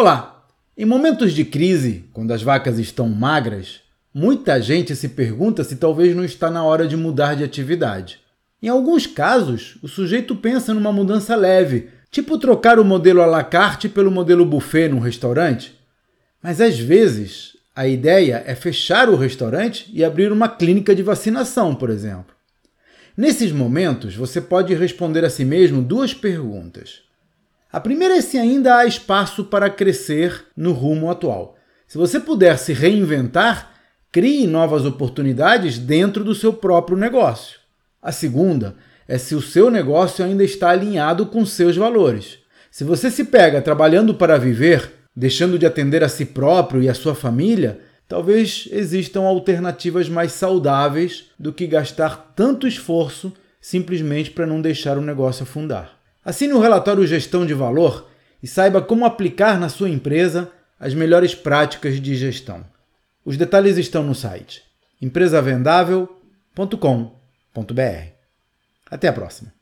Olá! Em momentos de crise, quando as vacas estão magras, muita gente se pergunta se talvez não está na hora de mudar de atividade. Em alguns casos, o sujeito pensa numa mudança leve, tipo trocar o modelo à la carte pelo modelo buffet num restaurante. Mas às vezes, a ideia é fechar o restaurante e abrir uma clínica de vacinação, por exemplo. Nesses momentos, você pode responder a si mesmo duas perguntas. A primeira é se ainda há espaço para crescer no rumo atual. Se você puder se reinventar, crie novas oportunidades dentro do seu próprio negócio. A segunda é se o seu negócio ainda está alinhado com seus valores. Se você se pega trabalhando para viver, deixando de atender a si próprio e a sua família, talvez existam alternativas mais saudáveis do que gastar tanto esforço simplesmente para não deixar o negócio afundar. Assine o relatório Gestão de Valor e saiba como aplicar na sua empresa as melhores práticas de gestão. Os detalhes estão no site empresavendável.com.br. Até a próxima!